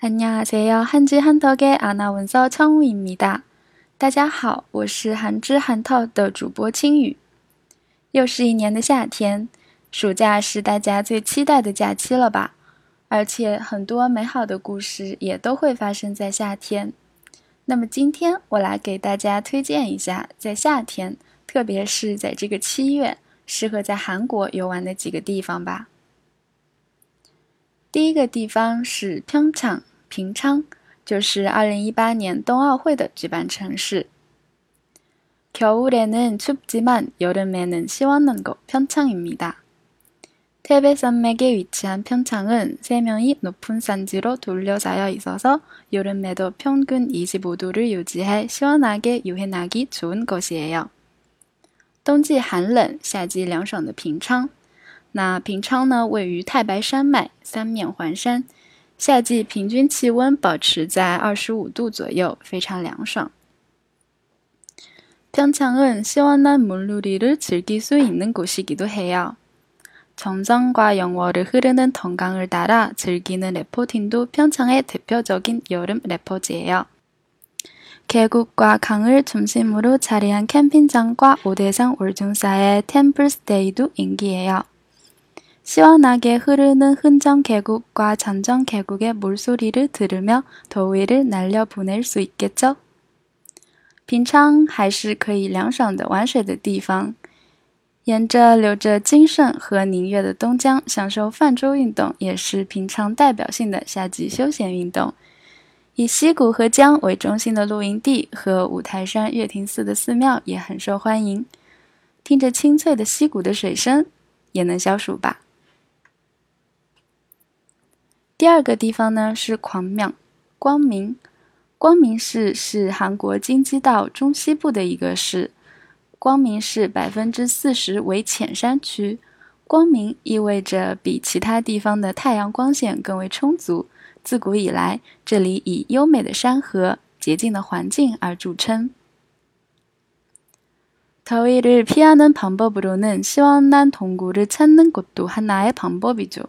안녕하세요韩之韩透的阿那文嫂청우입니다大家好，我是韩之韩透的主播青雨。又是一年的夏天，暑假是大家最期待的假期了吧？而且很多美好的故事也都会发生在夏天。那么今天我来给大家推荐一下，在夏天，特别是在这个七月，适合在韩国游玩的几个地方吧。第一个地方是平昌。 平昌就是二零一八年冬奥会的举办城市。겨울에는춥지만여름에는시원한곳평창입니다 태백산맥에위치한평창은세면이높은산지로둘러싸여있어서여름에도평균25도를유지해시원하게여행하기좋은곳이에요冬季寒冷，夏季凉爽的平昌。那平昌呢，位于太白山脉，三面环山。 夏季平均气温保持在二十五度左右，非常凉爽。평창은시원한물놀이를즐길수있는곳이기도해요정정과영월을흐르는동강을따라즐기는래퍼팅도평창의대표적인여름래퍼지예요계곡과강을중심으로자리한캠핑장과오대산월중사의템플스테이도인기예요 시원하게 흐르는 흔정 계곡과 잔정 계곡의 물소리를 들으며 더위를 날려보낼 수 있겠죠? 平昌还是可以凉爽的玩水的地方。沿着流着金圣和宁月的东江，享受泛舟运动，也是平常代表性的夏季休闲运动。以溪谷和江为中心的露营地和五台山月庭寺的寺庙也很受欢迎。听着清脆的溪谷的水声，也能消暑吧。 第二个地方呢是狂庙光明，光明市是韩国京畿道中西部的一个市。光明市百分之四十为浅山区，光明意味着比其他地方的太阳光线更为充足。自古以来，这里以优美的山河、洁净的环境而着称。더위를피하는방법으로는시원한동굴을찾는것도하나의방법이죠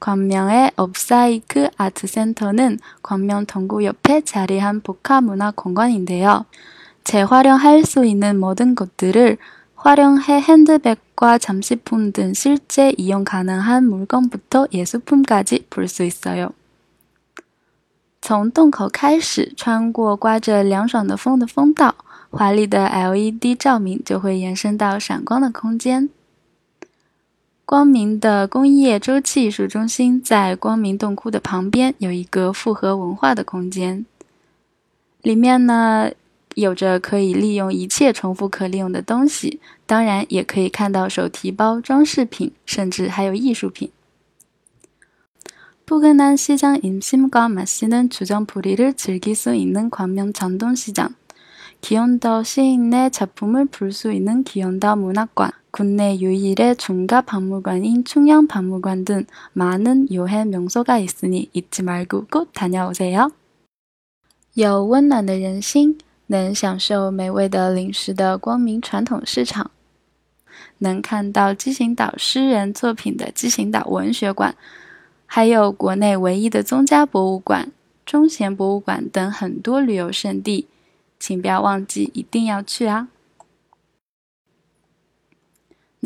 광명의 업사이크 아트센터는 광명 동구 옆에 자리한 복합문화공간인데요. 재활용할 수 있는 모든 것들을 활용해 핸드백과 잠시품 등 실제 이용 가능한 물건부터 예술품까지 볼 수 있어요. 从洞口开始，穿过刮着凉爽的风的风道，华丽的 LED 照明就会延伸到闪光的空间。 光明的工业周期艺术中心在光明洞窟的旁边有一个复合文化的空间，里面呢有着可以利用一切重复可利用的东西，当然也可以看到手提包、装饰品，甚至还有艺术品。포근한시장임심과맛있는주정부리를즐길수있는광명전동시장기현도시인의작품을볼수있는기현도문학관 국내 유일의 중가 박물관인 충양 박물관 등 많은 여행 명소가 있으니 잊지 말고 꼭 다녀오세요. 有温暖的人心，能享受美味的零食的光明传统市场，能看到基行岛诗人作品的基行岛文学馆，中贤博物馆等很多旅游胜地，请不要忘记，一定要去啊！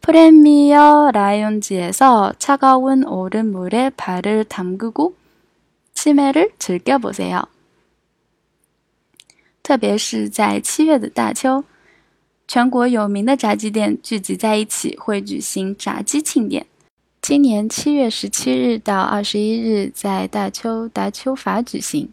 프레미어 라이온즈에서 차가운 얼음물에 발을 담그고 치매를 즐겨보세요. 特别是在七月的大秋，全国有名的炸鸡店聚集在一起，会举行炸鸡庆典。今年七月十七日到二十一日，在大邱大邱法举行。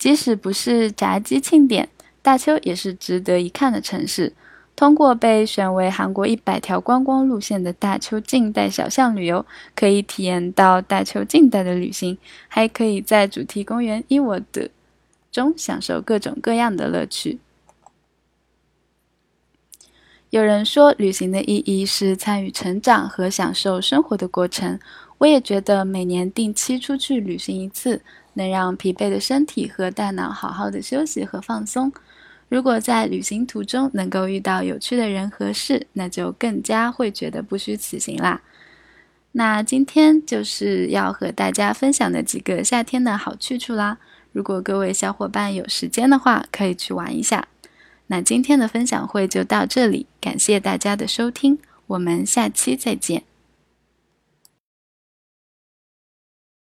即使不是炸鸡庆典，大邱也是值得一看的城市。通过被选为韩国一百条观光路线的大邱近代小巷旅游，可以体验到大邱近代的旅行，还可以在主题公园伊沃德中享受各种各样的乐趣。有人说，旅行的意义是参与成长和享受生活的过程。我也觉得，每年定期出去旅行一次，能让疲惫的身体和大脑好好的休息和放松。如果在旅行途中能够遇到有趣的人和事，那就更加会觉得不虚此行啦。那今天就是要和大家分享的几个夏天的好去处啦。如果各位小伙伴有时间的话，可以去玩一下。那今天的分享会就到这里，感谢大家的收听，我们下期再见。